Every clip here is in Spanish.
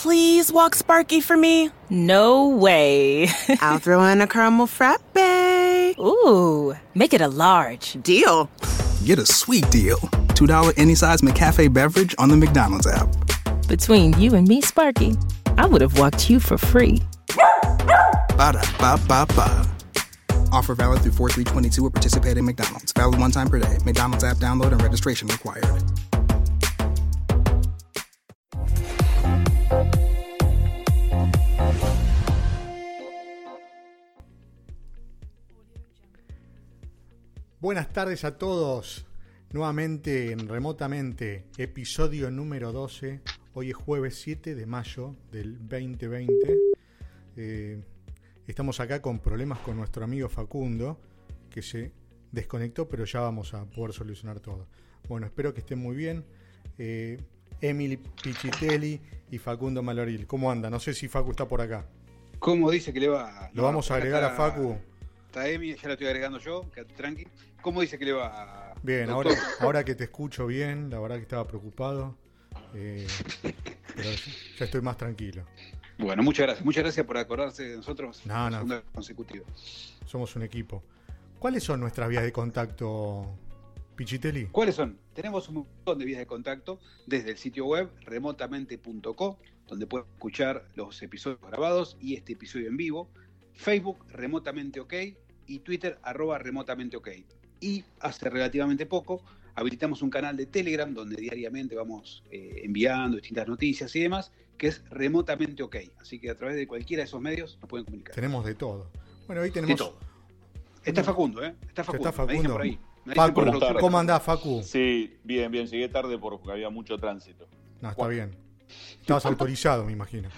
please walk Sparky for me? No way. I'll throw in a caramel frappe. Ooh, make it a large. Deal. Get a sweet deal. $2 any size McCafe beverage on the McDonald's app. Between you and me, Sparky, I would have walked you for free. Ba da ba ba ba. Offer valid through 4322 at participating McDonald's. Valid one time per day. McDonald's app download and registration required. Buenas tardes a todos. Nuevamente en Remotamente, episodio número 12. Hoy es jueves 7 de mayo del 2020. Eh, estamos acá con problemas con nuestro amigo Facundo, que se desconectó, pero ya vamos a poder solucionar todo. Bueno, espero que estén muy bien. Eh, Emily Pichitelli y Facundo Maloril. ¿Cómo anda? No sé si Facu está por acá. ¿Cómo dice que le va? Lo vamos a agregar a Facu. Está Emi, ya la estoy agregando yo, tranqui. ¿Cómo dice que le va? Bien, ahora, ahora que te escucho bien, la verdad que estaba preocupado. Eh, pero ya estoy más tranquilo. Bueno, muchas gracias. Muchas gracias por acordarse de nosotros. No, no. consecutivo. Somos un equipo. ¿Cuáles son nuestras vías de contacto, Pichitelli? ¿Cuáles son? Tenemos un montón de vías de contacto desde el sitio web remotamente.co, donde pueden escuchar los episodios grabados y este episodio en vivo. Facebook, remotamente ok, y Twitter, arroba remotamente ok. Y hace relativamente poco habilitamos un canal de Telegram donde diariamente vamos eh, enviando distintas noticias y demás, que es remotamente ok. Así que a través de cualquiera de esos medios nos pueden comunicar. Tenemos de todo. Bueno, hoy tenemos. De todo. Está Facundo, ¿eh? Está Facundo. Está Facundo. por ahí. Facu, por el ¿cómo andás, Facu? Sí, bien, bien. Llegué tarde porque había mucho tránsito. No, está bien. Estabas autorizado, me imagino.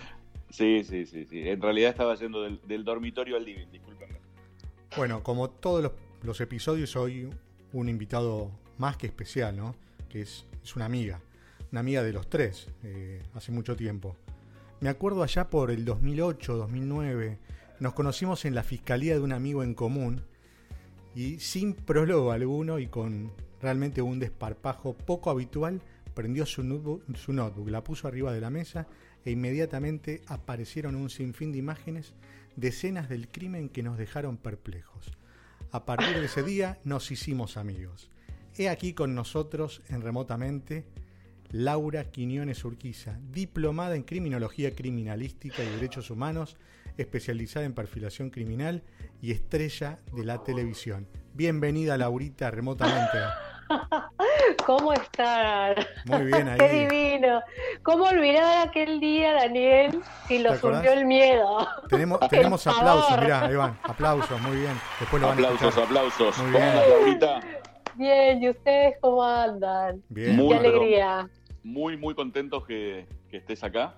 Sí, sí, sí, sí. En realidad estaba yendo del, del dormitorio al living, discúlpenme. Bueno, como todos los, los, episodios, hoy un invitado más que especial, ¿no? Que es, es una amiga. Una amiga de los tres, eh, hace mucho tiempo. Me acuerdo allá por el 2008, 2009, nos conocimos en la fiscalía de un amigo en común y sin prólogo alguno y con realmente un desparpajo poco habitual, prendió su notebook, su notebook, la puso arriba de la mesa e inmediatamente aparecieron un sinfín de imágenes de escenas del crimen que nos dejaron perplejos. A partir de ese día nos hicimos amigos. He aquí con nosotros en remotamente Laura Quiñones Urquiza, diplomada en Criminología Criminalística y Derechos Humanos, especializada en perfilación criminal y estrella de la televisión. Bienvenida Laurita remotamente. ¿Cómo están? Muy bien ahí. Qué divino. ¿Cómo olvidar aquel día, Daniel, si lo subió el miedo? Tenemos, tenemos aplausos, mirá, van, aplausos, muy bien. Después lo van aplausos, a aplausos. Muy ¿Cómo bien. andas, Laurita? Bien, ¿y ustedes cómo andan? Bien. Muy, Qué alegría. Muy, muy contentos que, que estés acá.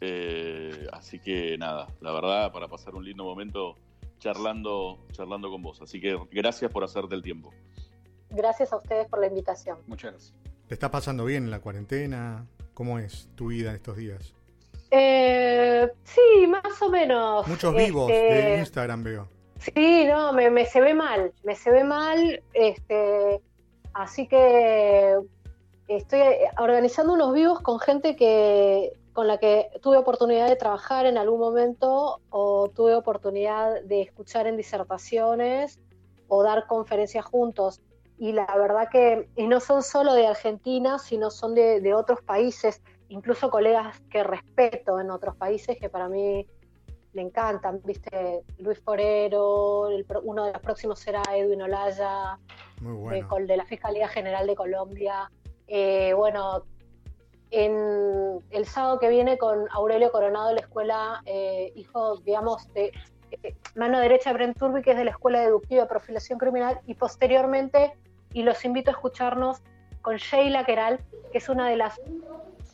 Eh, así que nada, la verdad, para pasar un lindo momento charlando, charlando con vos. Así que gracias por hacerte el tiempo. Gracias a ustedes por la invitación. Muchas gracias. ¿Te está pasando bien en la cuarentena? ¿Cómo es tu vida en estos días? Eh, sí, más o menos. Muchos vivos Este, de Instagram veo. Sí, no, me, me se ve mal, me se ve mal, este, así que estoy organizando unos vivos con gente que con la que tuve oportunidad de trabajar en algún momento o tuve oportunidad de escuchar en disertaciones o dar conferencias juntos. Y la verdad que, y no son solo de Argentina, sino son de, de otros países, incluso colegas que respeto en otros países que para mí me encantan, viste, Luis Forero, el, uno de los próximos será Edwin Olaya, de, bueno. de, la Fiscalía General de Colombia. Eh, bueno, en el sábado que viene con Aurelio Coronado de la escuela, eh, hijo, digamos, de eh, mano derecha de Brent Turbi, que es de la Escuela Deductiva de Profilación Criminal, y posteriormente, y los invito a escucharnos con Sheila Keral, que es una de las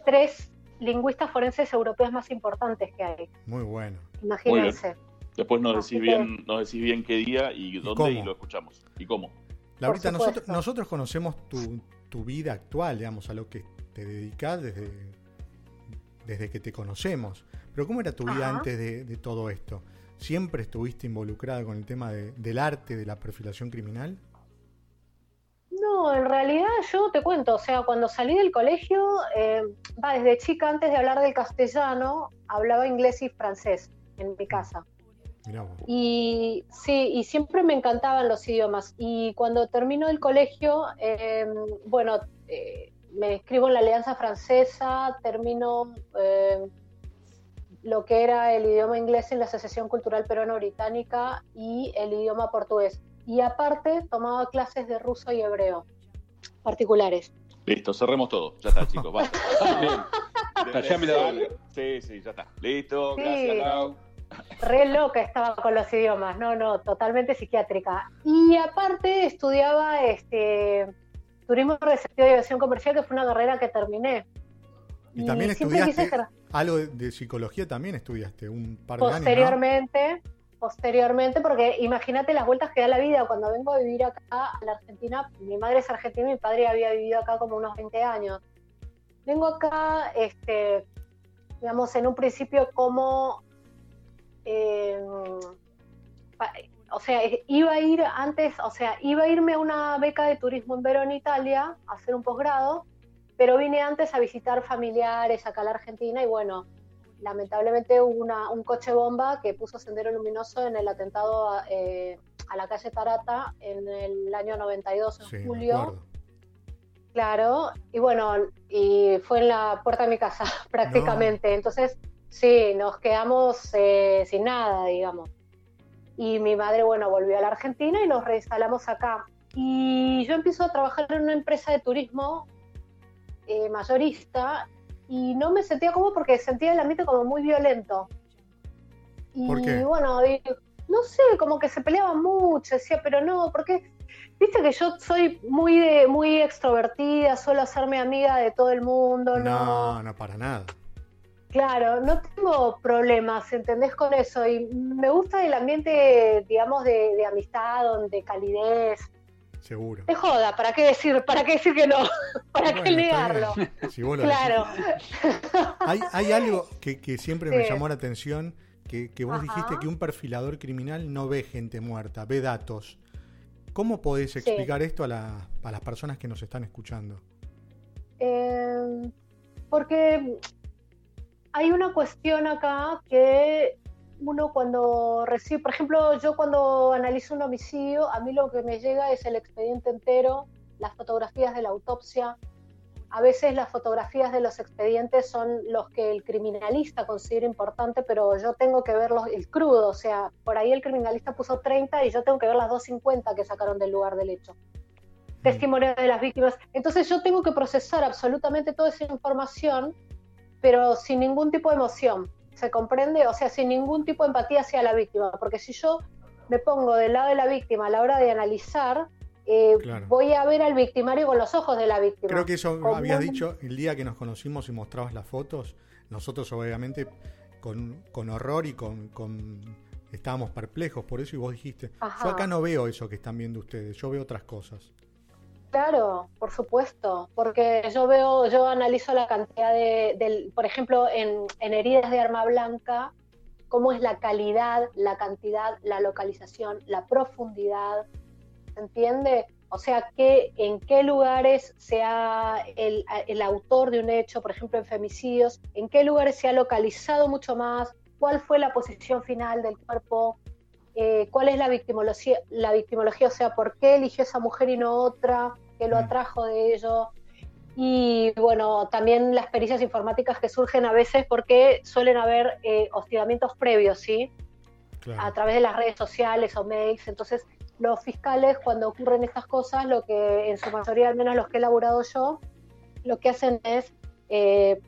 tres lingüistas forenses europeas más importantes que hay. Muy bueno. Imagínense. Después nos decís, bien, nos decís bien qué día y dónde y lo escuchamos. ¿Y cómo? Laurita, nosotros, nosotros conocemos tu, tu vida actual, digamos, a lo que te dedicas desde, desde que te conocemos. Pero ¿cómo era tu vida Ajá. antes de, de todo esto? ¿Siempre estuviste involucrada con el tema de- del arte, de la perfilación criminal? No, en realidad yo te cuento, o sea, cuando salí del colegio, eh, va desde chica, antes de hablar del castellano, hablaba inglés y francés en mi casa. Y sí, y siempre me encantaban los idiomas. Y cuando termino el colegio, eh, bueno, eh, me escribo en la Alianza Francesa, termino eh, lo que era el idioma inglés en la Asociación Cultural Peruano-Británica y el idioma portugués. Y aparte tomaba clases de ruso y hebreo particulares. Listo, cerremos todo. Ya está, chicos. basta. Bien. Ya me la doy. Sí, sí, ya está. Listo, Sí. gracias, Lau. Re loca estaba con los idiomas, no, no, totalmente psiquiátrica. Y aparte estudiaba este turismo receptivo y aviación comercial, que fue una carrera que terminé. Y también quise estudiaste ejer- algo de, psicología, también estudiaste un par de años. ¿no? posteriormente, posteriormente, porque imagínate las vueltas que da la vida. Cuando vengo a vivir acá a la Argentina, mi madre es argentina mi padre había vivido acá como unos 20 años. Vengo acá, este, digamos, en un principio como, eh, o sea, iba a ir antes, o sea, iba a irme a una beca de turismo en Verona, Italia, a hacer un posgrado, pero vine antes a visitar familiares acá a la Argentina y bueno, lamentablemente hubo una, un coche bomba que puso sendero luminoso en el atentado a, eh, a la calle Tarata en el año 92, en Sí, julio. Claro, y bueno, y fue en la puerta de mi casa prácticamente. Entonces, sí, nos quedamos eh, sin nada, digamos. Y mi madre, bueno, volvió a la Argentina y nos reinstalamos acá. Y yo empiezo a trabajar en una empresa de turismo eh, mayorista y no me sentía cómodo porque sentía el ambiente como muy violento. Y ¿Por qué? bueno, y- no sé, como que se peleaban mucho, decía, pero no, porque viste que yo soy muy de, muy extrovertida, suelo hacerme amiga de todo el mundo, no, No, no, para nada. Claro, no tengo problemas, ¿entendés con eso? Y me gusta el ambiente, digamos, de, de amistad, de calidez. Seguro. De joda, ¿para qué decir, para qué decir que no? ¿Para Bueno, qué negarlo? Si vos lo Claro. Hay, hay algo que, que siempre me llamó la atención, que, que vos Ajá. dijiste que un perfilador criminal no ve gente muerta, ve datos. ¿Cómo podés Sí. explicar esto a, la- a las personas que nos están escuchando? Eh, porque hay una cuestión acá que uno cuando recibe, por ejemplo, yo cuando analizo un homicidio, a mí lo que me llega es el expediente entero, las fotografías de la autopsia. A veces las fotografías de los expedientes son los que el criminalista considera importante, pero yo tengo que ver los- el crudo, o sea, por ahí el criminalista puso 30 y yo tengo que ver las 250 que sacaron del lugar del hecho testimonio de las víctimas. Entonces yo tengo que procesar absolutamente toda esa información, pero sin ningún tipo de emoción. ¿Se comprende? O sea, sin ningún tipo de empatía hacia la víctima. Porque si yo me pongo del lado de la víctima a la hora de analizar, eh, Claro. voy a ver al victimario con los ojos de la víctima. Creo que eso Como habías dicho el día que nos conocimos y mostrabas las fotos. Nosotros obviamente con, con horror y con, con- estábamos perplejos por eso y vos dijiste, Ajá. yo acá no veo eso que están viendo ustedes, yo veo otras cosas. Claro, por supuesto, porque yo veo, yo analizo la cantidad de, por ejemplo, en, heridas de arma blanca, cómo es la calidad, la cantidad, la localización, la profundidad, ¿se entiende? O sea, que, en qué lugares se ha el, el autor de un hecho, por ejemplo, en femicidios, en qué lugares se ha localizado mucho más, cuál fue la posición final del cuerpo, eh, cuál es la victimología, la victimología, o sea, por qué eligió esa mujer y no otra, qué lo Mm. atrajo de ello. Y bueno, también las pericias informáticas que surgen a veces porque suelen haber eh, hostigamientos previos, ¿sí? Claro. A través de las redes sociales o mails. Entonces, los fiscales, cuando ocurren estas cosas, lo que en su mayoría, al menos los que he elaborado yo, lo que hacen es eh,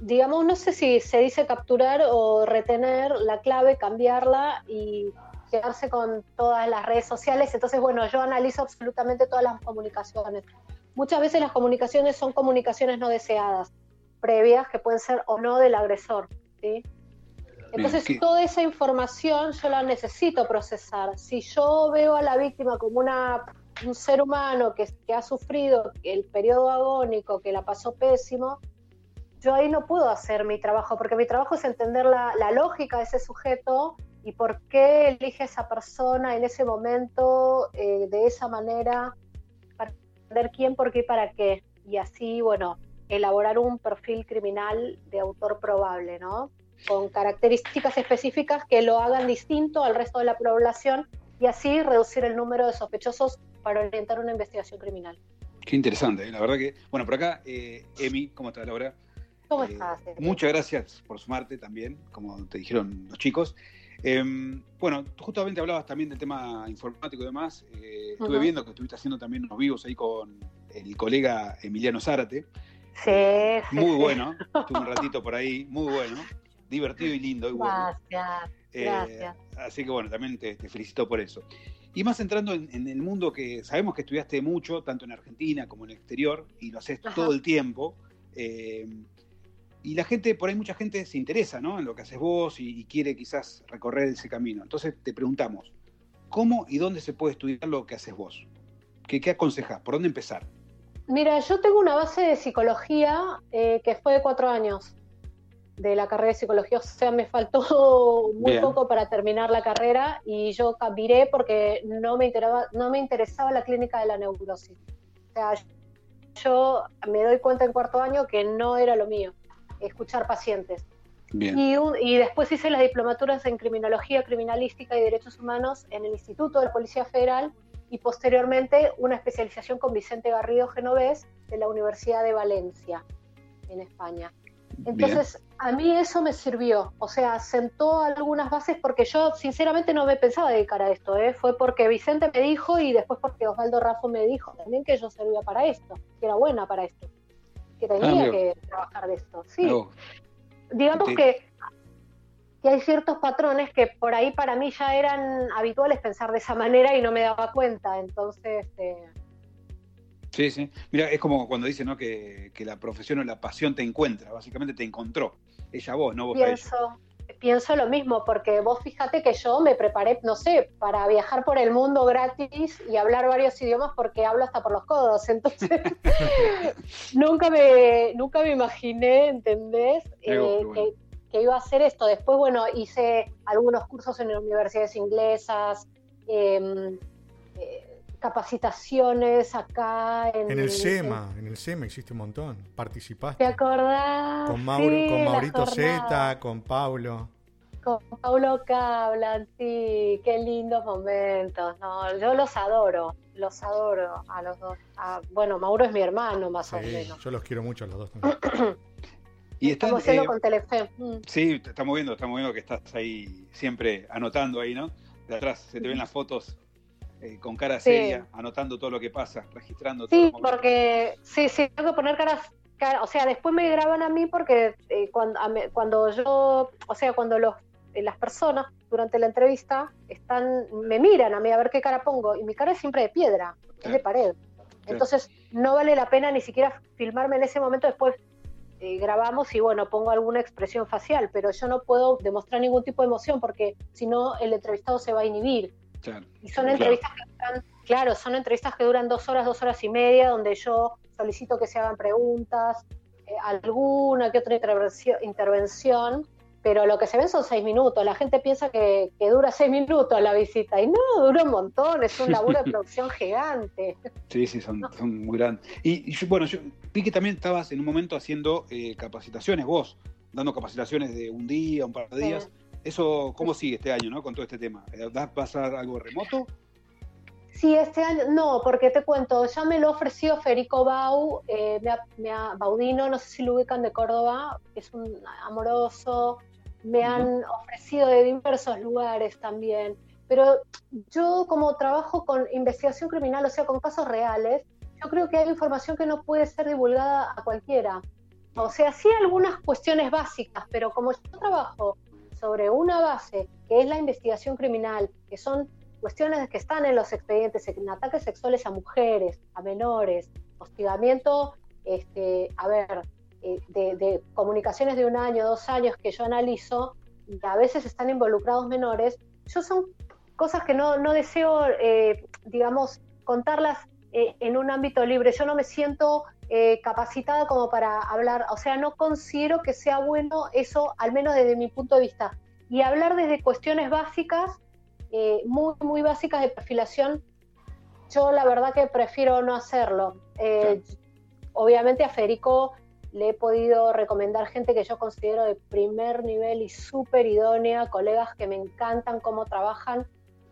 digamos, no sé si se dice capturar o retener la clave, cambiarla y quedarse con todas las redes sociales. Entonces, bueno, yo analizo absolutamente todas las comunicaciones. Muchas veces las comunicaciones son comunicaciones no deseadas, previas, que pueden ser o no del agresor. ¿sí? Entonces, ¿qué? toda esa información yo la necesito procesar. Si yo veo a la víctima como una, un ser humano que, que ha sufrido el periodo agónico, que la pasó pésimo, yo ahí no puedo hacer mi trabajo, porque mi trabajo es entender la, la lógica de ese sujeto y por qué elige a esa persona en ese momento, eh, de esa manera, entender quién, por qué y para qué. Y así, bueno, elaborar un perfil criminal de autor probable, ¿no? Con características específicas que lo hagan distinto al resto de la población y así reducir el número de sospechosos para orientar una investigación criminal. Qué interesante, ¿eh? la verdad que. Bueno, por acá, eh, Emi, ¿cómo estás, Laura? ¿Cómo estás? Muchas gracias por sumarte también, como te dijeron los chicos. Em, bueno, justamente hablabas también del tema informático y demás. Eh, estuve viendo que estuviste haciendo también unos vivos ahí con el colega Emiliano Zárate. Sí, sí Muy bueno, estuve un ratito por ahí, muy bueno, divertido y lindo. Y bueno. Gracias, gracias. Así que bueno, también te, felicito por eso. Y más entrando en, el mundo que sabemos que estudiaste mucho, tanto en Argentina como en el exterior, y lo haces todo el tiempo. Y la gente, por ahí mucha gente se interesa ¿no? en lo que haces vos y, quiere quizás recorrer ese camino. Entonces te preguntamos, ¿cómo y dónde se puede estudiar lo que haces vos? ¿Qué, qué aconsejas? ¿Por dónde empezar? Mira, yo tengo una base de psicología eh, que fue de cuatro años de la carrera de psicología, o sea, me faltó muy poco para terminar la carrera y yo miré porque no me, interesaba, no me interesaba la clínica de la neurosis. O sea, yo me doy cuenta en cuarto año que no era lo mío escuchar pacientes. Y, después hice las diplomaturas en criminología criminalística y derechos humanos en el Instituto de la Policía Federal y posteriormente una especialización con Vicente Garrido Genovés de la Universidad de Valencia, en España. Entonces, a mí eso me sirvió, o sea, sentó algunas bases porque yo sinceramente no me pensaba dedicar a esto, ¿eh? fue porque Vicente me dijo y después porque Osvaldo Raffo me dijo también que yo servía para esto, que era buena para esto que tenía ah, que trabajar de esto. Sí. Digamos que, que hay ciertos patrones que por ahí para mí ya eran habituales pensar de esa manera y no me daba cuenta. Entonces. Eh... Sí, sí. Mira, es como cuando dice ¿no? que, que, la profesión o la pasión te encuentra, básicamente te encontró. Ella vos, no vos Pienso, a ella pienso lo mismo, porque vos fíjate que yo me preparé, no sé, para viajar por el mundo gratis y hablar varios idiomas porque hablo hasta por los codos. Entonces, nunca, me, nunca me imaginé, ¿entendés? Eh, que, iba a hacer esto. Después, bueno, hice algunos cursos en universidades inglesas. Em, eh, capacitaciones acá en, el SEMA, en, el SEMA existe un montón, participaste. ¿Te acordás? Con, Mauro, con Maurito Zeta, con Pablo. Con Paulo Cablan, sí, qué lindos momentos, no, yo los adoro, los adoro a los dos. bueno, Mauro es mi hermano, más o menos. Yo los quiero mucho a los dos también. y estamos haciendo eh, con Telefe. Mm. Sí, estamos viendo, estamos viendo que estás ahí siempre anotando ahí, ¿no? De atrás se te ven las fotos eh, con cara seria, anotando todo lo que pasa, registrando todo. Sí, porque sí, sí, tengo que poner caras, o sea, después me graban a mí porque eh, cuando, cuando yo, o sea, cuando los, las personas durante la entrevista están, me miran a mí a ver qué cara pongo y mi cara es siempre de piedra, es de pared. Entonces no vale la pena ni siquiera filmarme en ese momento, después grabamos y bueno, pongo alguna expresión facial, pero yo no puedo demostrar ningún tipo de emoción porque si no el entrevistado se va a inhibir. Y son entrevistas que duran, claro, son entrevistas que duran dos horas, dos horas y media, donde yo solicito que se hagan preguntas, eh, alguna que otra intervención, pero lo que se ven son seis minutos. La gente piensa que, dura seis minutos la visita, y no, dura un montón, es un laburo de producción gigante. Sí, sí, son, son muy grandes. Y, bueno, yo vi que también estabas en un momento haciendo eh, capacitaciones vos, dando capacitaciones de un día, un par de días. ¿Eso cómo sigue este año, ¿no? Con todo este tema. Eh, ¿Va a pasar algo remoto? Sí, este año, no, porque te cuento, ya me lo ofreció Federico Bau, eh, me, Baudino, no sé si lo ubican de Córdoba, es un amoroso, me han ofrecido de diversos lugares también, pero yo como trabajo con investigación criminal, o sea, con casos reales, yo creo que hay información que no puede ser divulgada a cualquiera. O sea, sí algunas cuestiones básicas, pero como yo trabajo sobre una base que es la investigación criminal, que son cuestiones que están en los expedientes, en ataques sexuales a mujeres, a menores, hostigamiento, este, a ver, eh, de, comunicaciones de un año, dos años que yo analizo, y a veces están involucrados menores, yo son cosas que no, no deseo, eh, digamos, contarlas eh, en un ámbito libre. Yo no me siento eh, capacitada como para hablar, o sea, no considero que sea bueno eso, al menos desde mi punto de vista. Y hablar desde cuestiones básicas, muy, muy básicas de perfilación yo la verdad que prefiero no hacerlo. Obviamente a Federico le he podido recomendar gente que yo considero de primer nivel y súper idónea, colegas que me encantan cómo trabajan,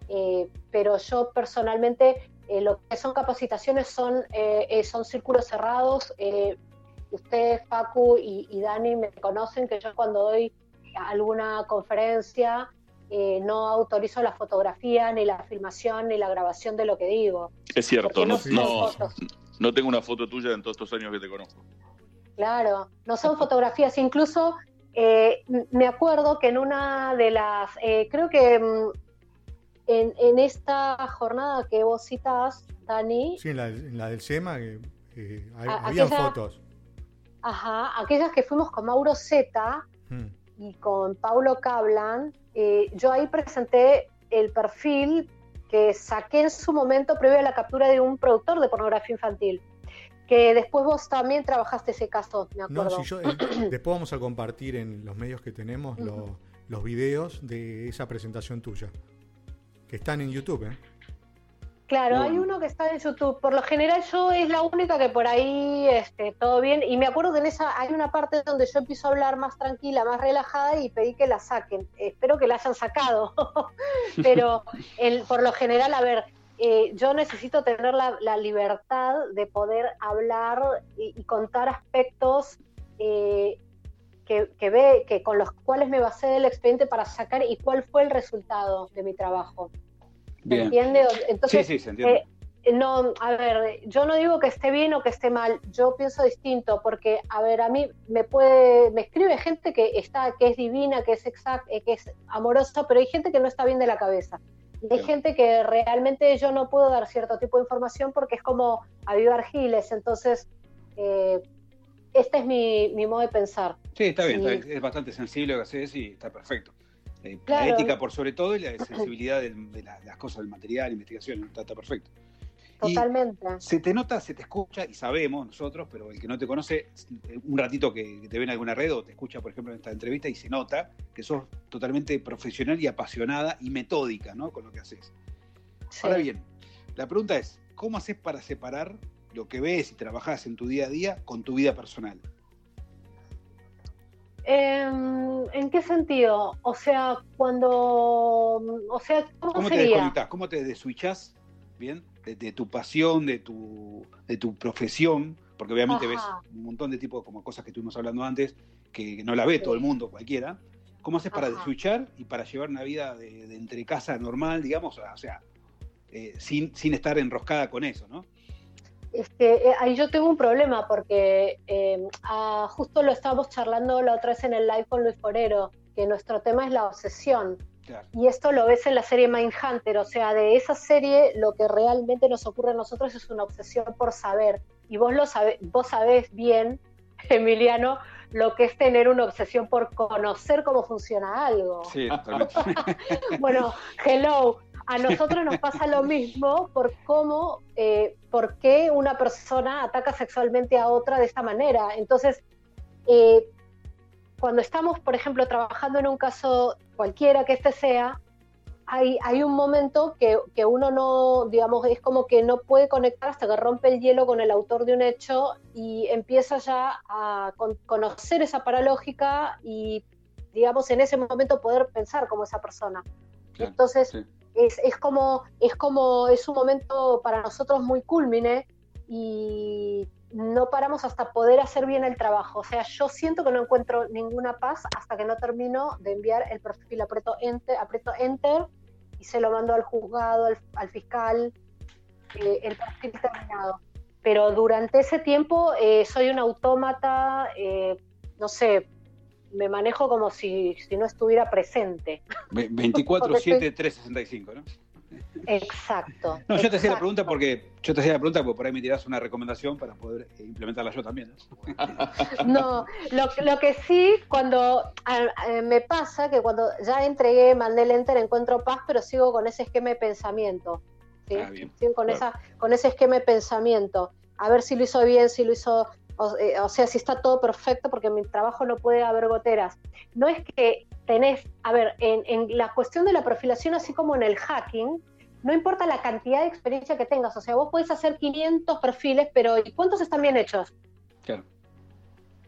eh, pero yo personalmente eh, lo que son capacitaciones son, son círculos cerrados. ustedes, Facu y, y Dani, me conocen que yo cuando doy alguna conferencia eh, no autorizo la fotografía, ni la filmación, ni la grabación de lo que digo. Es cierto, no, no, tengo una foto tuya en todos estos años que te conozco. Claro, no son fotografías, incluso eh, me acuerdo que en una de las, eh, creo que mm, en, esta jornada que vos citas, Dani. Sí, en la, del SEMA, había fotos. Ajá, aquellas que fuimos con Mauro Zeta hmm. y con Paulo Cablan, eh, yo ahí presenté el perfil que saqué en su momento previo a la captura de un productor de pornografía infantil. Que después vos también trabajaste ese caso, me acuerdo. No, si yo, eh, después vamos a compartir en los medios que tenemos los videos de esa presentación tuya. Que están en YouTube, ¿eh? Claro, hay uno que está en YouTube. Por lo general yo es la única que por ahí este, todo bien. Y me acuerdo que en esa hay una parte donde yo empiezo a hablar más tranquila, más relajada y pedí que la saquen. Espero que la hayan sacado. Pero el, por lo general, a ver, eh, yo necesito tener la, libertad de poder hablar y, contar aspectos eh, que, que, ve, que con los cuales me basé del expediente para sacar y cuál fue el resultado de mi trabajo. ¿Se entiende? Entonces, sí, sí, se entiende. Eh, no, a ver, yo no digo que esté bien o que esté mal, yo pienso distinto, porque, a ver, a mí me puede, me escribe gente que está, que es divina, que es exacta, que es amorosa, pero hay gente que no está bien de la cabeza. Y hay gente que realmente yo no puedo dar cierto tipo de información porque es como avivar giles, entonces eh, este es mi, mi, modo de pensar. Sí, está bien, es bastante sensible lo que haces y está perfecto. Eh, la ética por sobre todo y la sensibilidad de, las cosas del material, investigación, está, perfecto. Totalmente. se te nota, se te escucha, y sabemos nosotros, pero el que no te conoce, un ratito que te ve en alguna red o te escucha, por ejemplo, en esta entrevista, y se nota que sos totalmente profesional y apasionada y metódica ¿no? con lo que haces. Ahora bien, la pregunta es, ¿cómo haces para separar lo que ves y trabajas en tu día a día con tu vida personal? Em, ¿En qué sentido? O sea, cuando. O sea, ¿cómo, te desconectas? ¿Cómo te deswitchás? ¿Bien? De, tu pasión, de tu, de tu profesión, porque obviamente ves un montón de tipos como cosas que estuvimos hablando antes, que no la ve todo el mundo, cualquiera. ¿Cómo haces para deswitchar y para llevar una vida de, entre casa normal, digamos? O sea, eh, sin, sin estar enroscada con eso, ¿no? Este, eh, ahí yo tengo un problema porque eh, justo lo estábamos charlando la otra vez en el live con Luis Forero, que nuestro tema es la obsesión. Y esto lo ves en la serie Mindhunter, o sea, de esa serie lo que realmente nos ocurre a nosotros es una obsesión por saber. Y vos lo sabés, vos sabés bien, Emiliano, lo que es tener una obsesión por conocer cómo funciona algo. Sí, bueno, hello, a nosotros nos pasa lo mismo por cómo, eh, por qué una persona ataca sexualmente a otra de esta manera. Entonces, eh, cuando estamos, por ejemplo, trabajando en un caso cualquiera que este sea, hay, hay un momento que, que, uno no, digamos, es como que no puede conectar hasta que rompe el hielo con el autor de un hecho y empieza ya a conocer esa paralógica y, digamos, en ese momento poder pensar como esa persona. Entonces, es, es, como, es como, es un momento para nosotros muy culmine y no paramos hasta poder hacer bien el trabajo. O sea, yo siento que no encuentro ninguna paz hasta que no termino de enviar el perfil, aprieto enter, aprieto enter y se lo mando al juzgado, al, fiscal, eh, el perfil terminado. Pero durante ese tiempo eh, soy un autómata, eh, no sé, me manejo como si, no estuviera presente. 24-7, 365, ¿no? Exacto. No, yo te hacía la pregunta porque yo te hacía la pregunta porque por ahí me tiras una recomendación para poder implementarla yo también. No, lo, que sí, cuando me pasa que cuando ya entregué, mandé el enter, encuentro paz, pero sigo con ese esquema de pensamiento. ¿sí? Ah, sigo con, esa, con ese esquema de pensamiento. A ver si lo hizo bien, si lo hizo eh, o, sea, si está todo perfecto, porque en mi trabajo no puede haber goteras. No es que tenés, a ver, en, la cuestión de la profilación, así como en el hacking, no importa la cantidad de experiencia que tengas, o sea, vos podés hacer 500 perfiles, pero ¿y cuántos están bien hechos? Claro.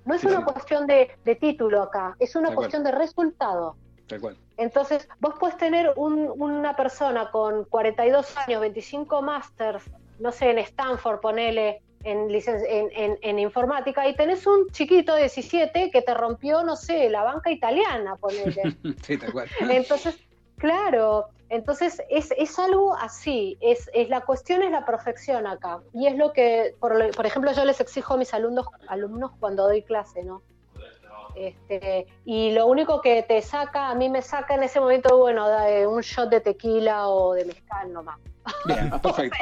No es Sí, una sí. cuestión de, de título acá, es una Tal cuestión de resultado. Tal cual. Entonces, vos puedes tener un- una persona con 42 años, 25 másters, no sé, en Stanford, ponele, en, en, en- informática, y tenés un chiquito de 17 que te rompió, no sé, la banca italiana, ponele. Sí, tal cual. Entonces, claro, entonces es, es algo así, es, es la cuestión es la perfección acá. Y es lo que, por, por ejemplo, yo les exijo a mis alumnos, alumnos cuando doy clase, ¿no? Este, y lo único que te saca, a mí me saca en ese momento, bueno, da, eh, un shot de tequila o de mezcal nomás. Bien, perfecto.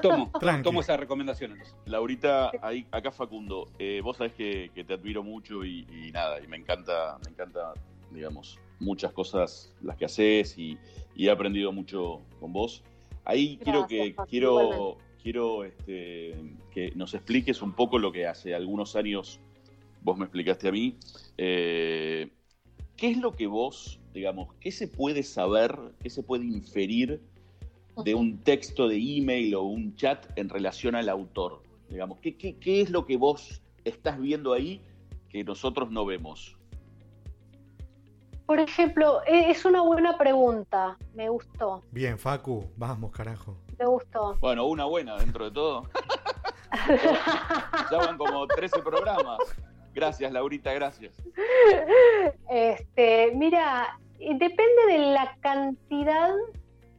Tomo, tomo esa recomendación. entonces. Laurita, ahí, acá Facundo, eh, vos sabés que, que te admiro mucho y, y nada, y me encanta, me encanta, digamos, muchas cosas las que haces y, y he aprendido mucho con vos. Ahí quiero que quiero igualmente. quiero este, que nos expliques un poco lo que hace algunos años vos me explicaste a mí. Eh, ¿Qué es lo que vos, digamos, qué se puede saber, qué se puede inferir de un texto de email o un chat en relación al autor? Digamos, ¿qué, qué, qué es lo que vos estás viendo ahí que nosotros no vemos? Por ejemplo, e- es una buena pregunta, me gustó, Bien, Facu, vamos, carajo. me gustó. Bueno, una buena dentro de todo. ya van como 13 programas. Gracias, Laurita, gracias. Este, mira, depende de la cantidad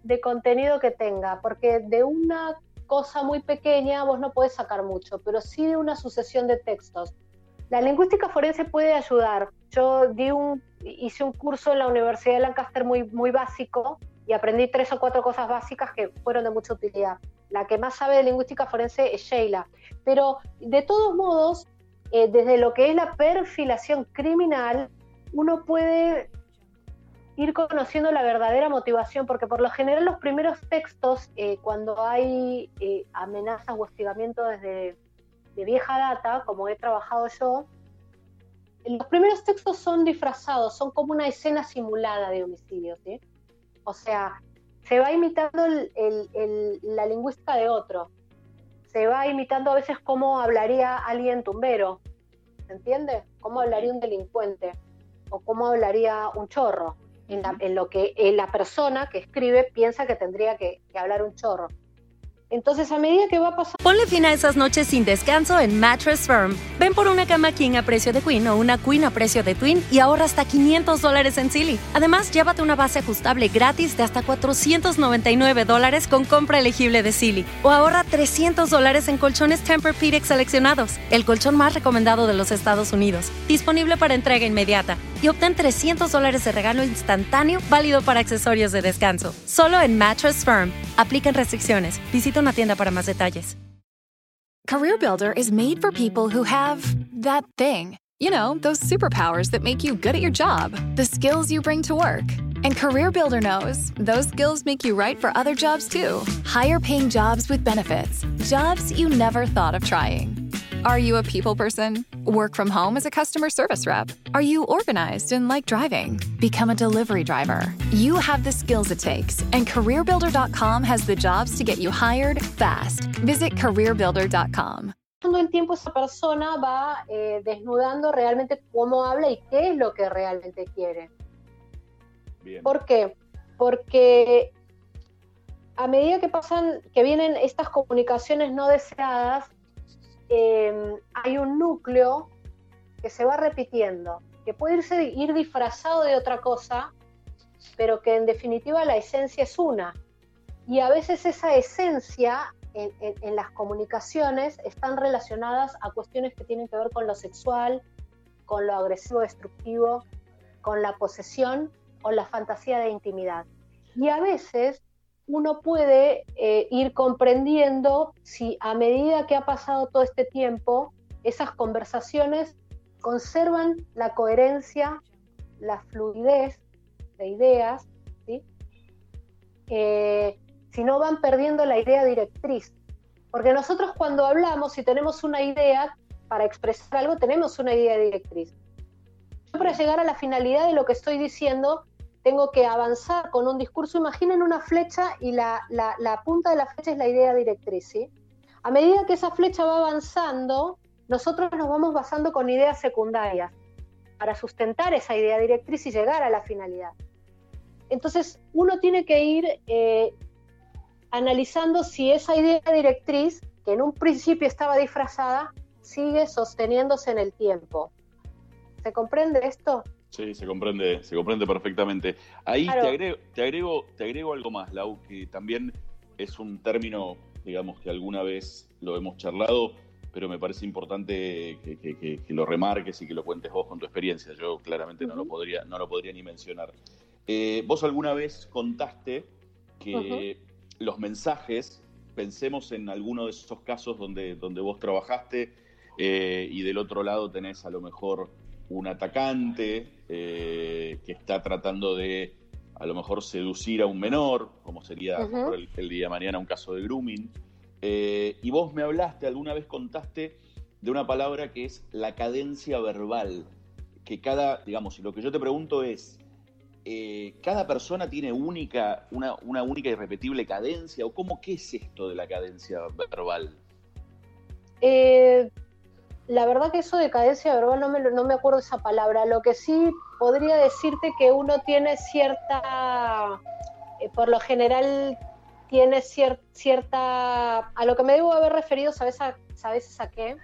de contenido que tenga, porque de una cosa muy pequeña vos no podés sacar mucho, pero sí de una sucesión de textos. La lingüística forense puede ayudar. Yo hice un curso en la Universidad de Lancaster muy básico y aprendí tres o cuatro cosas básicas que fueron de mucha utilidad. La que más sabe de lingüística forense es Sheila. Pero de todos modos, eh, desde lo que es la perfilación criminal, uno puede ir conociendo la verdadera motivación, porque por lo general los primeros textos, eh, cuando hay eh, amenazas o hostigamiento desde de vieja data, como he trabajado yo, los primeros textos son disfrazados, son como una escena simulada de homicidio, ¿sí? O sea, se va imitando el- el- la lingüística de otro, se va imitando a veces cómo hablaría alguien tumbero, ¿se entiende? Cómo hablaría un delincuente o cómo hablaría un chorro, en, la- en lo que la persona que escribe piensa que tendría que, que hablar un chorro. Entonces, a medida que va pasando Ponle fin a esas noches sin descanso en Mattress Firm. Ven por una cama king a precio de queen o una queen a precio de twin y ahorra hasta 500 dólares en Silly. Además, llévate una base ajustable gratis de hasta 499 dólares con compra elegible de Silly. O ahorra 300 dólares en colchones Tempur-Pedic seleccionados, el colchón más recomendado de los Estados Unidos. Disponible para entrega inmediata. Y obtén 300 dólares de regalo instantáneo válido para accesorios de descanso. Solo en Mattress Firm. Aplican restricciones. Visita una tienda para más detalles. CareerBuilder is made for people who have that thing. You know, those superpowers that make you good at your job, the skills you bring to work. And Career Builder knows those skills make you right for other jobs too. Higher paying jobs with benefits, jobs you never thought of trying. Are you a people person? Work from home as a customer service rep? Are you organized and like driving? Become a delivery driver. You have the skills it takes, and CareerBuilder.com has the jobs to get you hired fast. Visit CareerBuilder.com. el tiempo esa persona va eh, desnudando realmente cómo habla y qué es lo que realmente quiere. Bien. ¿Por qué? Porque a medida que pasan, que vienen estas comunicaciones no deseadas, eh, hay un núcleo que se va repitiendo, que puede ir disfrazado de otra cosa, pero que en definitiva la esencia es una. Y a veces esa esencia en, en- en las comunicaciones están relacionadas a cuestiones que tienen que ver con lo sexual, con lo agresivo destructivo, con la posesión o la fantasía de intimidad. Y a veces uno puede eh, ir comprendiendo si a medida que ha pasado todo este tiempo, esas conversaciones conservan la coherencia, la fluidez de ideas, ¿sí? Eh, si no van perdiendo la idea directriz. Porque nosotros cuando hablamos, si tenemos una idea para expresar algo, tenemos una idea directriz. Yo para llegar a la finalidad de lo que estoy diciendo, tengo que avanzar con un discurso. Imaginen una flecha y la, punta de la flecha es la idea directriz. A medida que esa flecha va avanzando, nosotros nos vamos basando con ideas secundarias para sustentar esa idea directriz y llegar a la finalidad. Entonces, uno tiene que ir eh, analizando si esa idea directriz, que en un principio estaba disfrazada, sigue sosteniéndose en el tiempo. ¿Se comprende esto? Sí, se comprende, se comprende perfectamente. Ahí te, agrego, te, agrego, te agrego algo más, Lau, que también es un término, digamos, que alguna vez lo hemos charlado, pero me parece importante que, lo remarques y que lo cuentes vos con tu experiencia. Yo claramente no, lo podría, no lo podría ni mencionar. Eh, vos alguna vez contaste que los mensajes, pensemos en alguno de esos casos donde, donde vos trabajaste eh, y del otro lado tenés a lo mejor un atacante eh, que está tratando de a lo mejor seducir a un menor, como sería el, día de mañana un caso de grooming. Eh, y vos me hablaste, alguna vez contaste de una palabra que es la cadencia verbal, que cada, digamos, y lo que yo te pregunto es, eh, ¿cada persona tiene única, una, una única y repetible cadencia? ¿O cómo qué es esto de la cadencia verbal? Eh, la verdad que eso de cadencia verbal no me, no me acuerdo esa palabra. Lo que sí podría decirte que uno tiene cierta, eh, por lo general tiene cierta, a lo que me debo haber referido, ¿sabes a, ¿sabes a qué?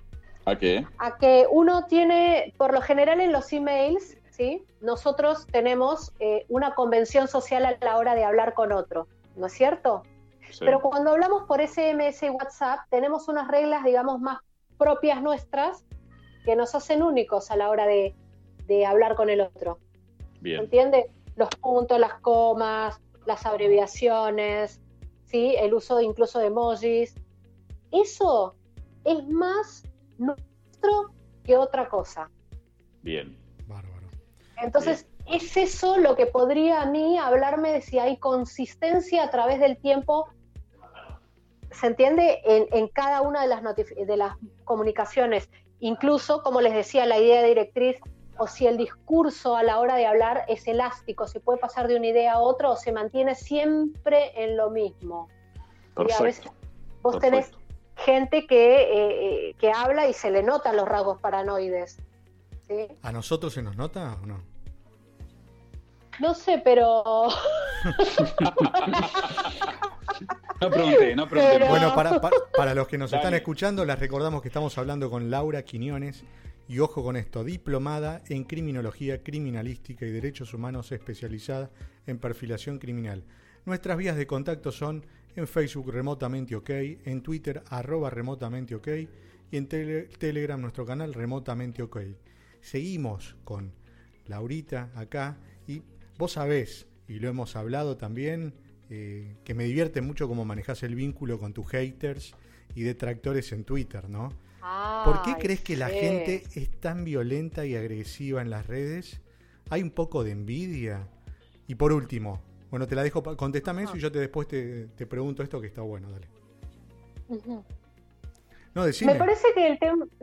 ¿A qué? A que uno tiene, por lo general en los emails, ¿sí? Nosotros tenemos eh, una convención social a la hora de hablar con otro, ¿no es cierto? Pero cuando hablamos por SMS y WhatsApp, tenemos unas reglas, digamos, más propias nuestras que nos hacen únicos a la hora de, hablar con el otro. Bien. ¿Entiende? Los puntos, las comas, las abreviaciones, ¿sí? el uso incluso de emojis. Eso es más nuestro que otra cosa. Bien. Bárbaro. Entonces, es eso lo que podría a mí hablarme de si hay consistencia a través del tiempo se entiende en, cada una de las, de las comunicaciones, incluso, como les decía, la idea directriz o si el discurso a la hora de hablar es elástico, si puede pasar de una idea a otra o se mantiene siempre en lo mismo. Y a veces vos tenés gente que, eh, eh, que habla y se le notan los rasgos paranoides. ¿A nosotros se nos nota o no? No sé, pero... No pregunté, no pregunté. Bueno, para, los que nos están escuchando, les recordamos que estamos hablando con Laura Quiñones. Y ojo con esto, diplomada en criminología criminalística y derechos humanos especializada en perfilación criminal. Nuestras vías de contacto son en Facebook remotamente ok, en Twitter arroba remotamente ok y en Telegram nuestro canal remotamente ok. Seguimos con Laurita acá y vos sabés, y lo hemos hablado también, eh, que me divierte mucho cómo manejas el vínculo con tus haters y detractores en Twitter, ¿no? ¿Por qué crees que la gente es tan violenta y agresiva en las redes? ¿Hay un poco de envidia? Y por último, bueno, te la dejo, contéstame eso y yo te después te, pregunto esto que está bueno, dale. Me parece que el,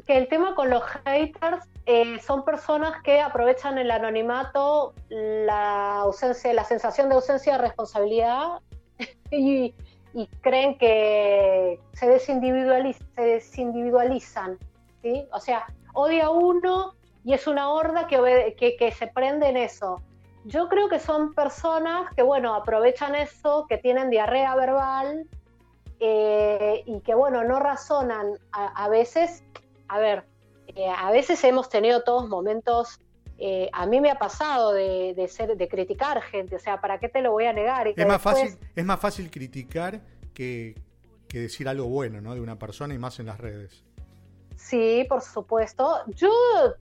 que el tema con los haters eh, son personas que aprovechan el anonimato, la ausencia, la sensación de ausencia de responsabilidad y, creen que se, desindividualizan. ¿sí? O sea, odia a uno y es una horda que, que, que se prende en eso. Yo creo que son personas que, bueno, aprovechan eso, que tienen diarrea verbal eh, y que bueno, no razonan a, veces, a ver, eh, a veces hemos tenido todos momentos, eh, a mí me ha pasado de, ser, de criticar gente, o sea, ¿para qué te lo voy a negar? es, más fácil, es más fácil criticar que, que decir algo bueno ¿no? de una persona y más en las redes. Sí, por supuesto. Yo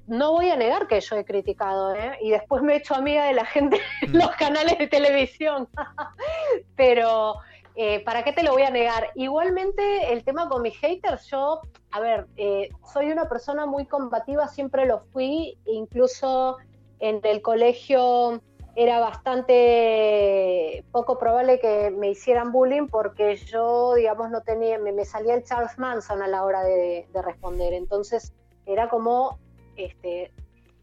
no voy a negar que yo he criticado, ¿eh? y después me he hecho amiga de la gente en mm. los canales de televisión. Pero eh, ¿para qué te lo voy a negar? Igualmente, el tema con mis haters, yo, a ver, eh, soy una persona muy combativa, siempre lo fui, incluso en el colegio era bastante poco probable que me hicieran bullying porque yo, digamos, no tenía, me, salía el Charles Manson a la hora de, responder. Entonces, era como este,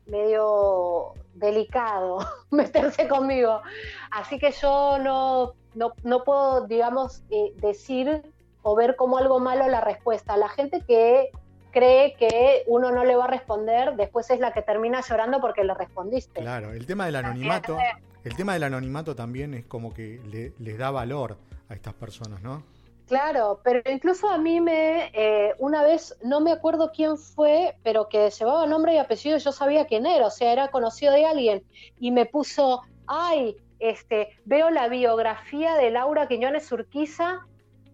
medio delicado meterse conmigo. Así que yo no, no, no puedo, digamos, eh, decir o ver como algo malo la respuesta. La gente que cree que uno no le va a responder, después es la que termina llorando porque le respondiste. Claro, el tema del anonimato, el tema del anonimato también es como que le, les da valor a estas personas, ¿no? Claro, pero incluso a mí me, eh, una vez, no me acuerdo quién fue, pero que llevaba nombre y apellido, yo sabía quién era, o sea, era conocido de alguien, y me puso, ay, este, veo la biografía de Laura Quiñones Urquiza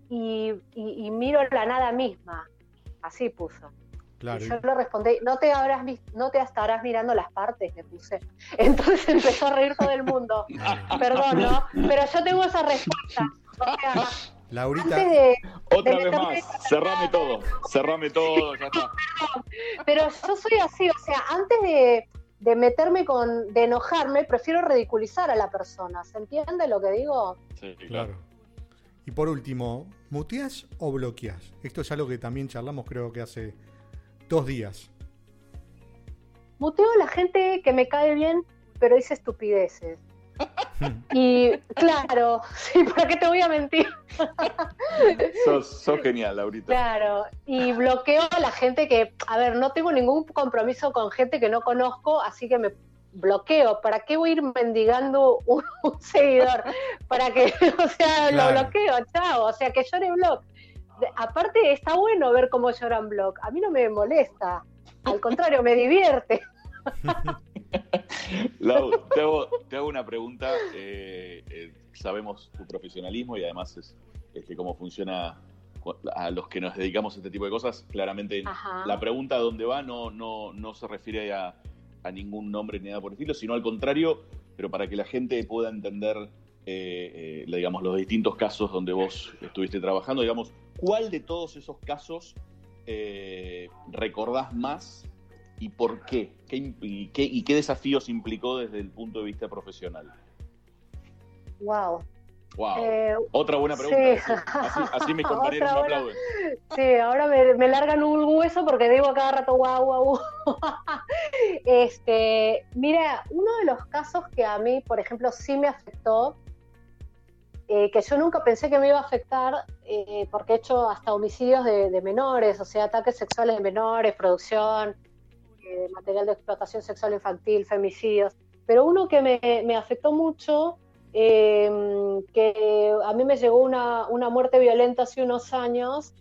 y, y, y miro la nada misma. Así puso. Claro. Y yo le respondí, no te, habrás no te estarás mirando las partes, le puse. Entonces empezó a reír todo el mundo. Perdón, ¿no? Pero yo tengo esa respuesta. O sea, Laurita, de, Otra de vez más, cerrame todo, cerrame todo, ya está. Pero yo soy así, o sea, antes de, de meterme con, de enojarme, prefiero ridiculizar a la persona. ¿Se entiende lo que digo? Sí, claro. Y por último, ¿muteás o bloqueás? Esto es algo que también charlamos creo que hace dos días. Muteo a la gente que me cae bien, pero dice estupideces. Y claro, sí, ¿para qué te voy a mentir? Sos, sos genial, Laurita. Claro, y bloqueo a la gente que, a ver, no tengo ningún compromiso con gente que no conozco, así que me bloqueo. ¿Para qué voy a ir mendigando un, un seguidor? Para que, o sea, Claro. lo bloqueo, chao, o sea, que llore blog. De- Aparte, está bueno ver cómo lloran blog. A mí no me molesta, al contrario, me divierte. Lau, te hago, te hago una pregunta. eh, eh, sabemos tu profesionalismo y además es, es que cómo funciona a los que nos dedicamos a este tipo de cosas. Claramente Ajá. la pregunta dónde va no, no, no se refiere a, a ningún nombre ni nada por el estilo, sino al contrario, pero para que la gente pueda entender eh, digamos, los distintos casos donde vos estuviste trabajando, digamos, ¿cuál de todos esos casos recordás más y por qué? ¿Qué y, qué, y qué desafíos implicó desde el punto de vista profesional? Wow. Wow. Eh, Otra buena pregunta. sí. Así, así mis compañeros me aplauden. Sí, ahora me, me largan un hueso porque digo a cada rato guau, guau. este, mira, uno de los casos que a mí, por ejemplo, sí me afectó, eh, que yo nunca pensé que me iba a afectar, eh, porque he hecho hasta homicidios de, de menores, o sea, ataques sexuales de menores, producción, material de explotación sexual infantil, femicidios. Pero uno que me, me afectó mucho, eh, que a mí me llegó una, una muerte violenta hace unos años,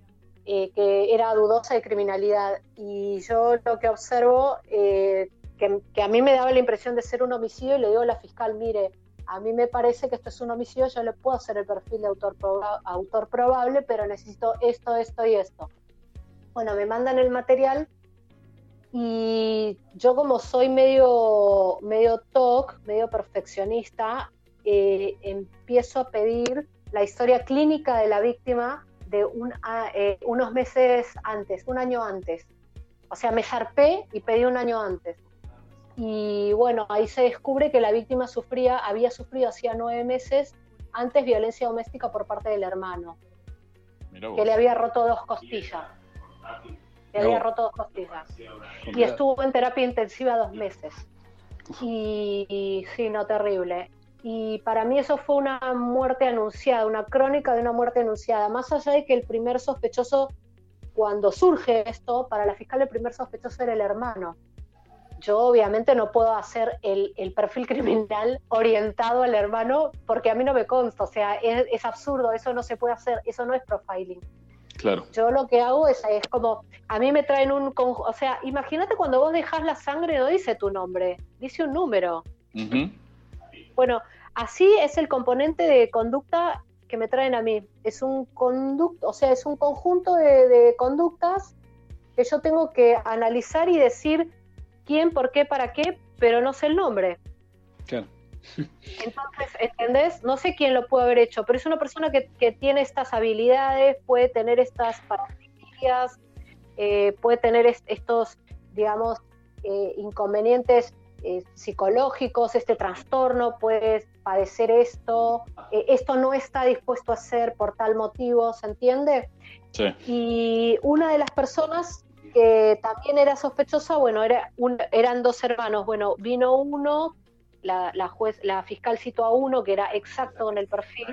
eh, que era dudosa de criminalidad. Y yo lo que observo, eh, que, que a mí me daba la impresión de ser un homicidio, y le digo a la fiscal, mire, a mí me parece que esto es un homicidio, yo le puedo hacer el perfil de autor, autor probable, pero necesito esto, esto y esto. Bueno, me mandan el material y yo como soy medio, medio TOC, medio perfeccionista, eh, empiezo a pedir la historia clínica de la víctima de un, a- eh, unos meses antes, un año antes. O sea, me zarpé y pedí un año antes. Y bueno, ahí se descubre que la víctima sufría, había sufrido hacía nueve meses antes violencia doméstica por parte del hermano, que le había roto dos costillas. Le había vos. roto dos costillas. Y estuvo en terapia intensiva dos meses. Y, y sí, no, terrible. Y para mí eso fue una muerte anunciada, una crónica de una muerte anunciada. Más allá de que el primer sospechoso, cuando surge esto, para la fiscal el primer sospechoso era el hermano. Yo obviamente no puedo hacer el, el perfil criminal orientado al hermano porque a mí no me consta, o sea, es, es absurdo, eso no se puede hacer, eso no es profiling. Claro. Yo lo que hago es, es como, a mí me traen un, o sea, imagínate cuando vos dejas la sangre, no dice tu nombre, dice un número. Bueno, así es el componente de conducta que me traen a mí. Es un conducto, o sea, es un conjunto de, de conductas que yo tengo que analizar y decir quién, por qué, para qué, pero no sé el nombre. Claro. Entonces, ¿entendés? No sé quién lo puede haber hecho, pero es una persona que, que tiene estas habilidades, puede tener estas parafilia, eh, puede tener es- estos, digamos, eh, inconvenientes eh, psicológicos, este trastorno, puede padecer esto, eh, esto no está dispuesto a hacer por tal motivo, ¿se entiende? Sí. Y una de las personas que también era sospechosa, bueno, era un, eran dos hermanos, bueno, vino uno, la, la juez, la fiscal citó a uno que era exacto con el perfil,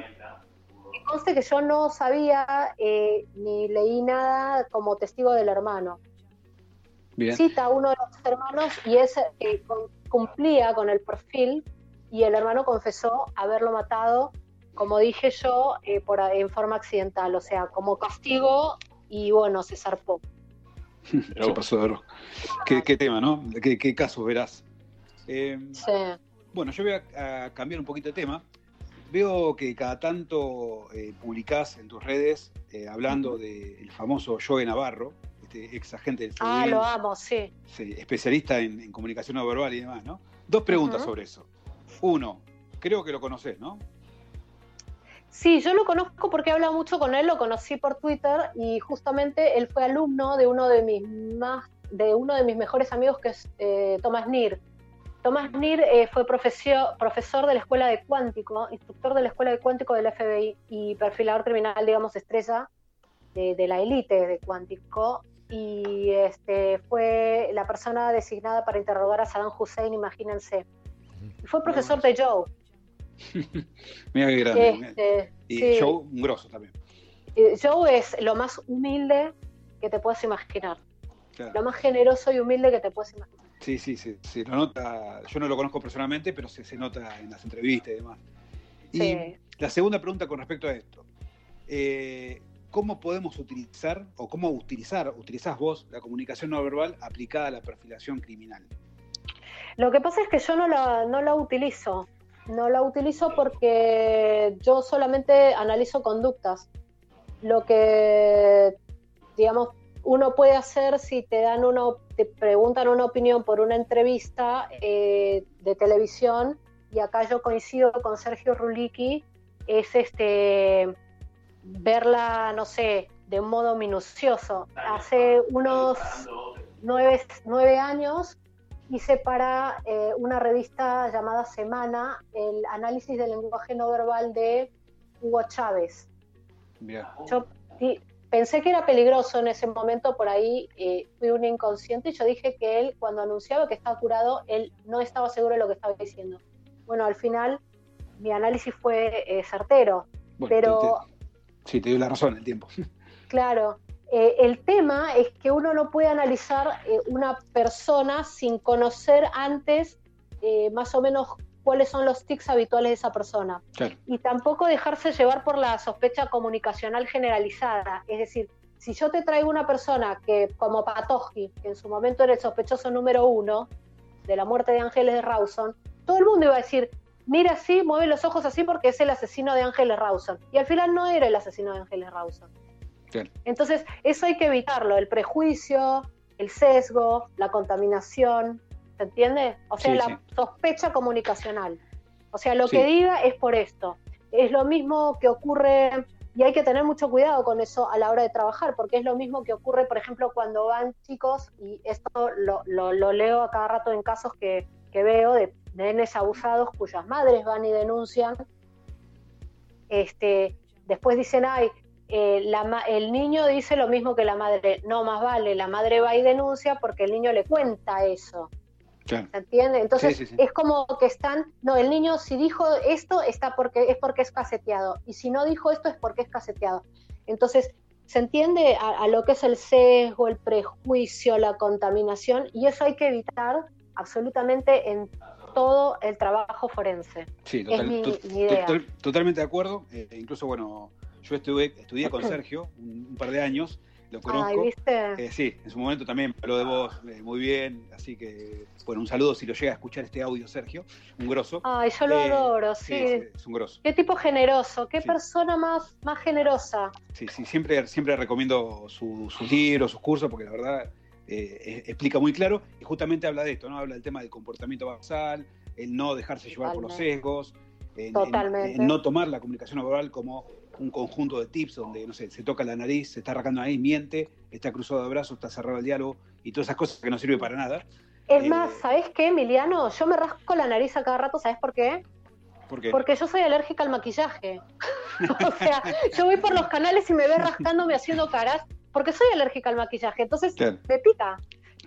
y conste que yo no sabía eh, ni leí nada como testigo del hermano. Bien. Cita a uno de los hermanos y ese eh, cumplía con el perfil y el hermano confesó haberlo matado, como dije yo, eh, por, en forma accidental, o sea, como castigo y bueno, se zarpó. Se pasó de. ¿Qué, qué tema, ¿no? ¿Qué, qué casos verás? Eh, Sí. Bueno, yo voy a, a cambiar un poquito de tema. Veo que cada tanto eh, publicás en tus redes eh, hablando del famoso Joe Navarro, este ex agente del Ah, FBI, lo amo, sí. sí, especialista en, en comunicación no verbal y demás, ¿no? Dos preguntas sobre eso. Uno, creo que lo conoces, ¿no? Sí, yo lo conozco porque he hablado mucho con él, lo conocí por Twitter y justamente él fue alumno de uno de mis más, de uno de mis mejores amigos que es eh, Tomás Nir. Tomás Nir eh, fue profesor, profesor de la escuela de cuántico, instructor de la escuela de cuántico del FBI y perfilador criminal, digamos, estrella de, de la élite de cuántico. Y este, fue la persona designada para interrogar a Saddam Hussein, imagínense. Y fue profesor de Joe. Mira qué grande. Este, y sí. Joe, un grosso también. Joe es lo más humilde que te puedes imaginar. Claro. Lo más generoso y humilde que te puedes imaginar. Sí, sí, sí, se lo nota. Yo no lo conozco personalmente, pero se, se nota en las entrevistas y demás. Y Sí. la segunda pregunta con respecto a esto. Eh, ¿Cómo podemos utilizar, o cómo utilizar, utilizás vos la comunicación no verbal aplicada a la perfilación criminal? Lo que pasa es que yo no la, no la utilizo. No la utilizo porque yo solamente analizo conductas. Lo que, digamos, uno puede hacer si te dan una, te preguntan una opinión por una entrevista eh, de televisión, y acá yo coincido con Sergio Rulicki, es este verla, no sé, de un modo minucioso. Hace unos nueve, nueve años hice para eh, una revista llamada Semana el análisis del lenguaje no verbal de Hugo Chávez. Mira, Yo pensé que era peligroso en ese momento, por ahí eh, fui un inconsciente y yo dije que él, cuando anunciaba que estaba curado, él no estaba seguro de lo que estaba diciendo. Bueno, al final mi análisis fue eh, certero, bueno, pero te- te- sí, te doy la razón, el tiempo. Claro, eh, el tema es que uno no puede analizar una persona sin conocer antes más o menos cuáles son los tics habituales de esa persona. Claro. Y tampoco dejarse llevar por la sospecha comunicacional generalizada. Es decir, si yo te traigo una persona que, como Patoji, que en su momento era el sospechoso número uno de la muerte de Ángeles de Rawson, todo el mundo iba a decir, mira así, mueve los ojos así porque es el asesino de Ángeles Rawson. Y al final no era el asesino de Ángeles Rawson. Entonces, eso hay que evitarlo, el prejuicio, el sesgo, la contaminación, ¿se entiende? O sea, Sí, la sí. sospecha comunicacional. O sea, lo Sí. que diga es por esto. Es lo mismo que ocurre, y hay que tener mucho cuidado con eso a la hora de trabajar, porque es lo mismo que ocurre, por ejemplo, cuando van chicos, y esto lo, lo- lo leo a cada rato en casos que, que veo de nenes abusados cuyas madres van y denuncian, este, después dicen, ay, eh, la el niño dice lo mismo que la madre. No, más vale, la madre va y denuncia porque el niño le cuenta eso. Claro. ¿Se entiende? Entonces Sí, sí, sí. es como que están, no, el niño si dijo esto está porque es porque es caseteado y si no dijo esto es porque es caseteado. Entonces se entiende a, a lo que es el sesgo, el prejuicio, la contaminación y eso hay que evitar absolutamente en todo el trabajo forense. Sí, Es total- mi- to- mi idea. total- totalmente de acuerdo. Eh, incluso, bueno, yo estuve, estudié con Sergio un, un par de años, lo conozco. Ay, ¿viste? Eh, sí, en su momento también habló de vos eh, muy bien, así que, bueno, un saludo si lo llega a escuchar este audio, Sergio, un grosso. Ay, yo lo Eh, adoro, sí, es un grosso. Qué tipo generoso, qué Sí. persona más, más generosa. Sí, sí, siempre, siempre recomiendo su- sus libros, sus cursos, porque la verdad eh, explica muy claro y justamente habla de esto, ¿no? Habla del tema del comportamiento basal, el no dejarse llevar por los sesgos, en, en- Totalmente. en no tomar la comunicación verbal como un conjunto de tips donde, no sé, se toca la nariz, se está arrancando ahí, miente, está cruzado de brazos, está cerrado el diálogo y todas esas cosas que no sirven para nada. Es Eh, más, ¿sabés qué, Emiliano? Yo me rasco la nariz a cada rato, ¿sabés por qué? Porque, Porque yo soy alérgica al maquillaje. o sea, yo voy por los canales y me ve rascándome haciendo caras porque soy alérgica al maquillaje, entonces Claro. me pica.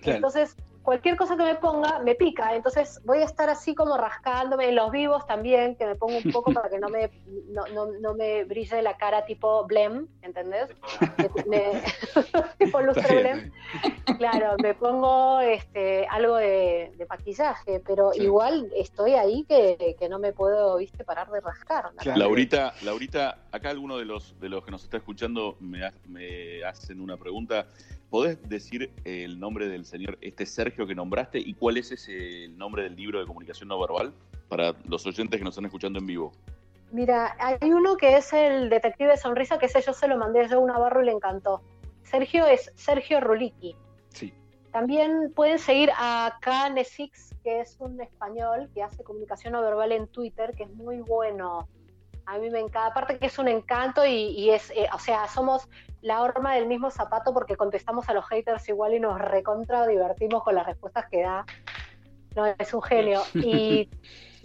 Claro. Entonces, cualquier cosa que me ponga me pica. Entonces, voy a estar así como rascándome en los vivos también, que me pongo un poco para que no me, no, no, no me brille la cara tipo blem, ¿entendés? Me- me- tipo lustre blem. Claro, me pongo este, algo de, de maquillaje, pero Sí. igual estoy ahí que, que no me puedo, viste, parar de rascar. Claro. Laurita, Laurita, acá alguno de los de los que nos está escuchando me, ha- me hacen una pregunta. ¿Podés decir el nombre del señor este Sergio que nombraste y cuál es ese el nombre del libro de comunicación no verbal para los oyentes que nos están escuchando en vivo? Mira, hay uno que es el detective sonrisa, que ese yo se lo mandé a Joe Navarro y le encantó. Sergio es Sergio Ruliki. Sí. También pueden seguir a K-Nesix, que es un español que hace comunicación no verbal en Twitter, que es muy bueno. A mí me encanta, aparte que es un encanto y, y es, eh, o sea, somos la horma del mismo zapato porque contestamos a los haters igual y nos recontra divertimos con las respuestas que da. No, es un genio. Y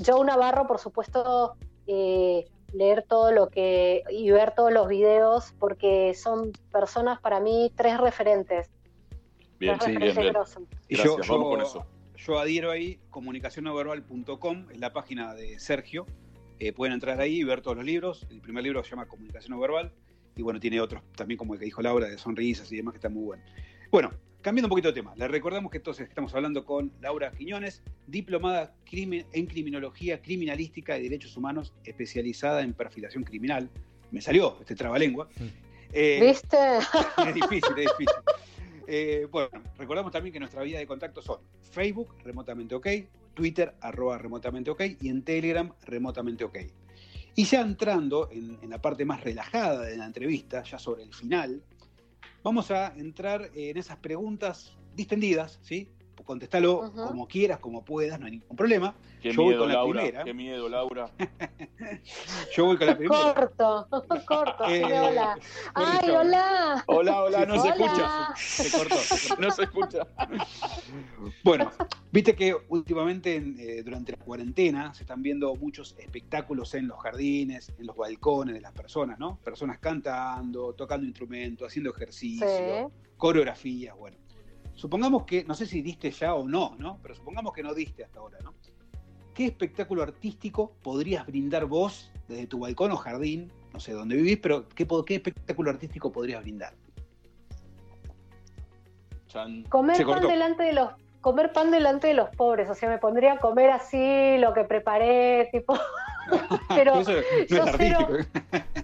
Joe Navarro, por supuesto, eh, leer todo lo que y ver todos los videos porque son personas para mí tres referentes. Bien, tres sí, bien, referentes bien. Y Gracias, yo, vamos yo- con eso. yo adhiero ahí, comunicacionnoverbal.com, es la página de Sergio. Eh, pueden entrar ahí y ver todos los libros. El primer libro se llama Comunicación no verbal. Y bueno, tiene otros también, como el que dijo Laura, de sonrisas y demás, que está muy bueno. Bueno, cambiando un poquito de tema, les recordamos que entonces estamos hablando con Laura Quiñones, diplomada en criminología criminalística y derechos humanos, especializada en perfilación criminal. Me salió este trabalengua. Eh, ¿Viste? es difícil, es difícil. Eh, bueno, recordamos también que nuestra vía de contacto son Facebook, remotamente ok, Twitter, arroba remotamente ok, y en Telegram, remotamente ok. Y ya entrando en, en la parte más relajada de la entrevista, ya sobre el final, vamos a entrar en esas preguntas distendidas, ¿sí? Contestalo como quieras, como puedas, no hay ningún problema. Qué Yo voy con la Laura. primera. Qué miedo, Laura. Yo voy con la primera. Corto, corto. Eh, hola. Ay, hola. Hola, hola, no se Hola. escucha. Se cortó, se cortó. No se escucha. Bueno, viste que últimamente en, eh, durante la cuarentena se están viendo muchos espectáculos en los jardines, en los balcones de las personas, ¿no? Personas cantando, tocando instrumentos, haciendo ejercicio, Sí. coreografías, bueno. Supongamos que, no sé si diste ya o no, ¿no? Pero supongamos que no diste hasta ahora, ¿no? ¿Qué espectáculo artístico podrías brindar vos desde tu balcón o jardín? No sé dónde vivís, pero ¿qué, qué espectáculo artístico podrías brindar? Chan. Comer pan delante de los comer pan delante de los pobres, o sea, me pondría a comer así lo que preparé, tipo Pero Eso no es cero-.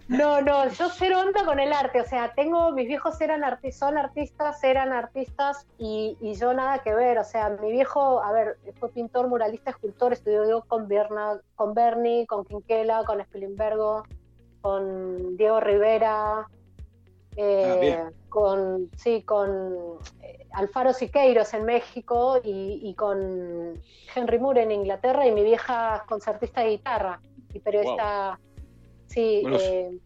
No, no, yo cero onda con el arte, o sea, tengo, mis viejos eran arti- son artistas, eran artistas y, y yo nada que ver, o sea, mi viejo, a ver, fue pintor, muralista, escultor, estudió con, Berna, con Berni, con Quinquela, con Spilimbergo, con Diego Rivera, eh, Ah, con, sí, con eh, Alfaro Siqueiros en México y, y con Henry Moore en Inglaterra y mi vieja concertista de guitarra y periodista, sí, Bueno, eh,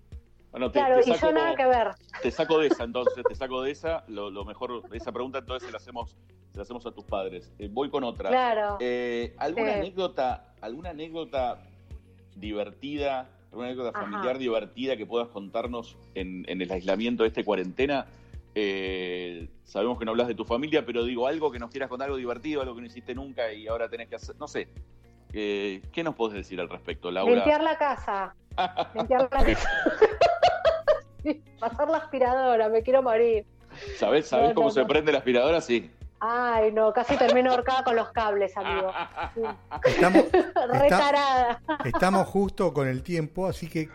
Bueno, te, Claro, te y saco, yo nada que ver. te saco de esa entonces, te saco de esa. Lo, lo mejor, esa pregunta entonces se la hacemos, se la hacemos a tus padres. Eh, voy con otra. Claro. Eh, ¿Alguna Sí. anécdota, alguna anécdota divertida, alguna anécdota Ajá. familiar divertida que puedas contarnos en, en el aislamiento de este cuarentena? Eh, sabemos que no hablas de tu familia, pero digo algo que nos quieras contar, algo divertido, algo que no hiciste nunca y ahora tenés que hacer, no sé. Eh, ¿Qué nos podés decir al respecto, Laura? Limpiar la casa. Limpiar la casa. Pasar la aspiradora, me quiero morir. ¿Sabés, sabés No, cómo no, se no. prende la aspiradora? Sí. Ay, no, casi termino ahorcada con los cables, amigo. Sí. Estamos, Retarada. estamos justo con el tiempo, así que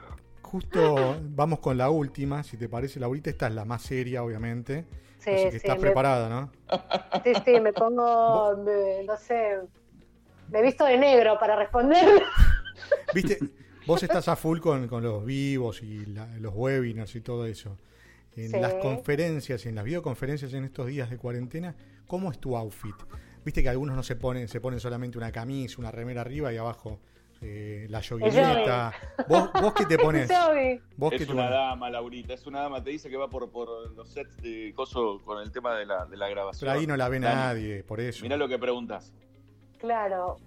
justo vamos con la última, si te parece, Laurita. Esta es la más seria, obviamente. Sí, así que sí, estás me- preparada, ¿no? Sí, sí, me pongo, me- no sé, me visto de negro para responder. Viste, vos estás a full con, con los vivos y la- los webinars y todo eso. En Sí. las conferencias, en las videoconferencias en estos días de cuarentena, ¿cómo es tu outfit? Viste que algunos no se ponen, se ponen solamente una camisa, una remera arriba y abajo eh, la yoguineta. ¿Vos, ¿Vos qué te pones? Joey. ¿Vos qué Es te una pones? dama, Laurita, es una dama. Te dice que va por, por los sets de coso con el tema de la, de la grabación. Pero ahí no la ve Dani, nadie, por eso. Mirá lo que preguntas. Claro.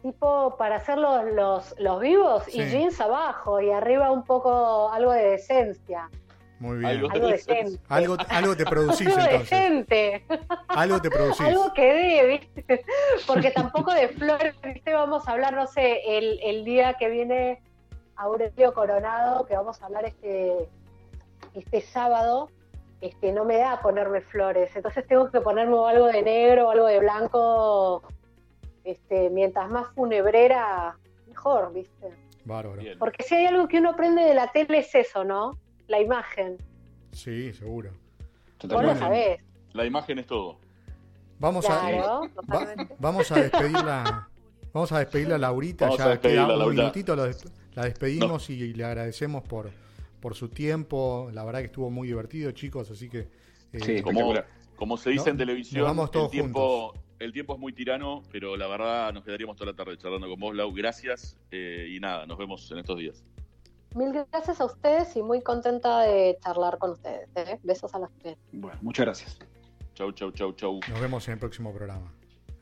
Tipo para hacer los, los, los vivos y jeans abajo y arriba un poco algo de decencia. Muy bien. Algo, Algo decente. Algo, algo te producís Algo entonces. decente. Algo te producís. Algo que dé, ¿viste? Porque tampoco de flores, ¿viste? Vamos a hablar, no sé, el, el día que viene Aurelio Coronado, que vamos a hablar este, este sábado, este, no me da ponerme flores. Entonces tengo que ponerme algo de negro o algo de blanco. Este, mientras más funebrera, mejor, ¿viste? Bárbaro. Bien. Porque si hay algo que uno aprende de la tele es eso, ¿no? La imagen. Sí, seguro. Vos lo sabés. La imagen es todo. Vamos Claro, a va- totalmente. vamos a despedirla. Vamos a despedirla a Laurita, Vamos ya queda un minutito, des- la despedimos y, le agradecemos por, por su tiempo. La verdad que estuvo muy divertido, chicos, así que eh, Sí. Como, como se dice No- en televisión, nos vamos todos el, tiempo, el tiempo es muy tirano, pero la verdad nos quedaríamos toda la tarde charlando con vos, Lau. Gracias eh, y nada, nos vemos en estos días. Mil gracias a ustedes y muy contenta de charlar con ustedes. ¿eh? Besos a las tres. Bueno, muchas gracias. Chau, chau, chau, chau. nos vemos en el próximo programa.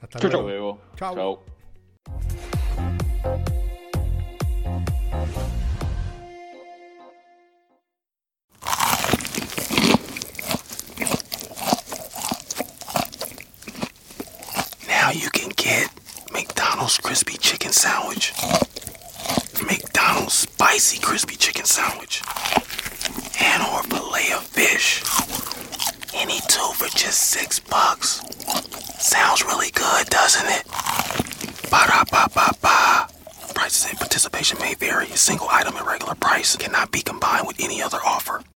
Hasta Chau, luego. luego. Chau. chau.